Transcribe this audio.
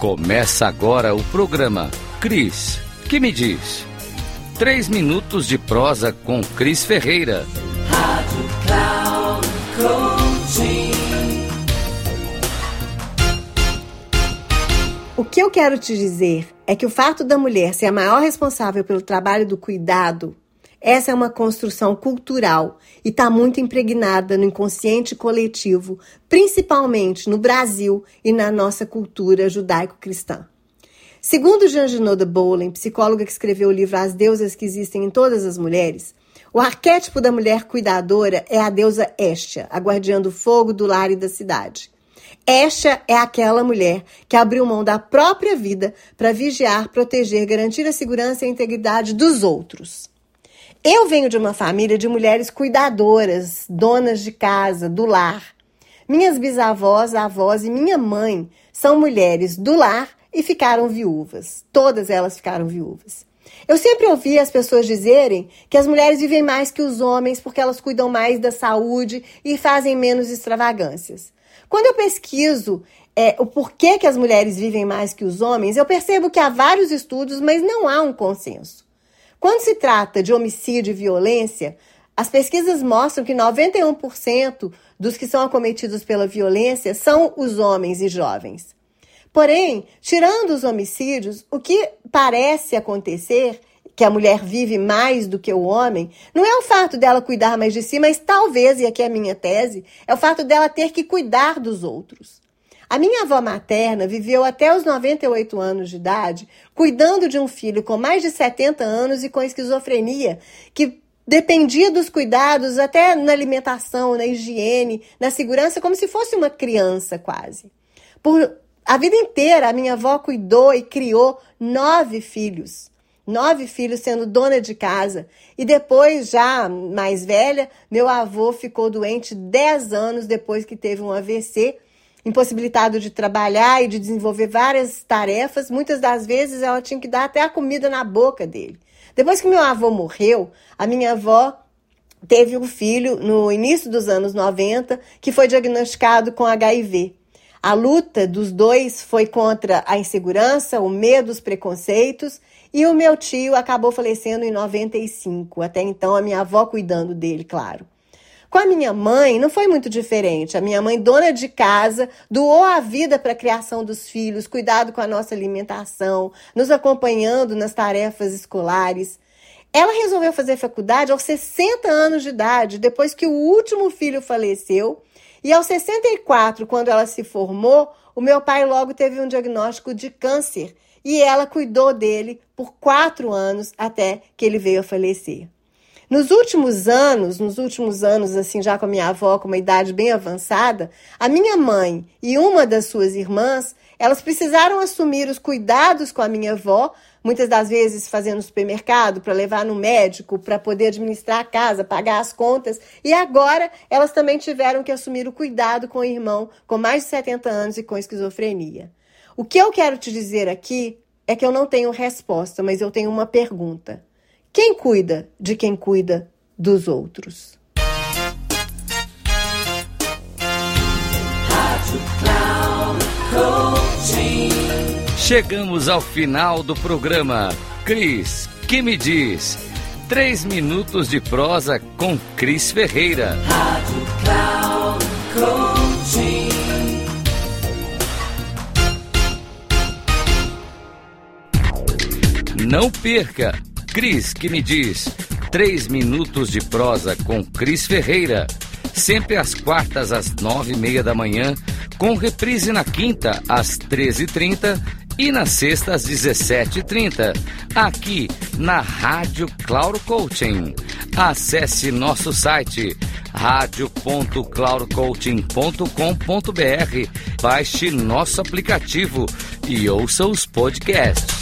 Começa agora o programa Cris, que me diz? Três minutos de prosa com Cris Ferreira. Rádio Cloud Coaching. O que eu quero te dizer é que o fato da mulher ser a maior responsável pelo trabalho do cuidado, essa é uma construção cultural e está muito impregnada no inconsciente coletivo, principalmente no Brasil e na nossa cultura judaico-cristã. Segundo Jean Genot de Bowlen, psicóloga que escreveu o livro As Deusas que Existem em Todas as Mulheres, o arquétipo da mulher cuidadora é a deusa Estia, a guardiã do fogo, do lar e da cidade. Estia é aquela mulher que abriu mão da própria vida para vigiar, proteger, garantir a segurança e a integridade dos outros. Eu venho de uma família de mulheres cuidadoras, donas de casa, do lar. Minhas bisavós, avós e minha mãe são mulheres do lar e ficaram viúvas. Todas elas ficaram viúvas. Eu sempre ouvi as pessoas dizerem que as mulheres vivem mais que os homens porque elas cuidam mais da saúde e fazem menos extravagâncias. Quando eu pesquiso é, o porquê que as mulheres vivem mais que os homens, eu percebo que há vários estudos, mas não há um consenso. Quando se trata de homicídio e violência, as pesquisas mostram que 91% dos que são acometidos pela violência são os homens e jovens. Porém, tirando os homicídios, o que parece acontecer, que a mulher vive mais do que o homem, não é o fato dela cuidar mais de si, mas talvez, e aqui é a minha tese, é o fato dela ter que cuidar dos outros. A minha avó materna viveu até os 98 anos de idade, cuidando de um filho com mais de 70 anos e com esquizofrenia, que dependia dos cuidados até na alimentação, na higiene, na segurança, como se fosse uma criança quase. Por a vida inteira, a minha avó cuidou e criou nove filhos. Nove filhos sendo dona de casa. E depois, já mais velha, meu avô ficou doente dez anos depois que teve um AVC impossibilitado de trabalhar e de desenvolver várias tarefas, muitas das vezes ela tinha que dar até a comida na boca dele. Depois que meu avô morreu, a minha avó teve um filho no início dos anos 90 que foi diagnosticado com HIV. A luta dos dois foi contra a insegurança, o medo, os preconceitos, e o meu tio acabou falecendo em 95. Até então, a minha avó cuidando dele, claro. Com a minha mãe, não foi muito diferente. A minha mãe, dona de casa, doou a vida para a criação dos filhos, cuidado com a nossa alimentação, nos acompanhando nas tarefas escolares. Ela resolveu fazer faculdade aos 60 anos de idade, depois que o último filho faleceu. E aos 64, quando ela se formou, o meu pai logo teve um diagnóstico de câncer e ela cuidou dele por quatro anos até que ele veio a falecer. Nos últimos anos, nos últimos anos, assim, já com a minha avó com uma idade bem avançada, a minha mãe e uma das suas irmãs, elas precisaram assumir os cuidados com a minha avó, muitas das vezes fazendo supermercado para levar no médico, para poder administrar a casa, pagar as contas, e agora elas também tiveram que assumir o cuidado com o irmão com mais de 70 anos e com esquizofrenia. O que eu quero te dizer aqui é que eu não tenho resposta, mas eu tenho uma pergunta. Quem cuida de quem cuida dos outros? Chegamos ao final do programa. Cris, que me diz? Três minutos de prosa com Cris Ferreira. Rádio Cloud. Não perca! Cris, que me diz? Três minutos de prosa com Cris Ferreira. Sempre às quartas, às nove e meia da manhã, com reprise na quinta, às treze e trinta e na sexta, às dezessete e trinta. Aqui na Rádio Claro Coaching. Acesse nosso site radio.claurocoaching.com.br, baixe nosso aplicativo e ouça os podcasts.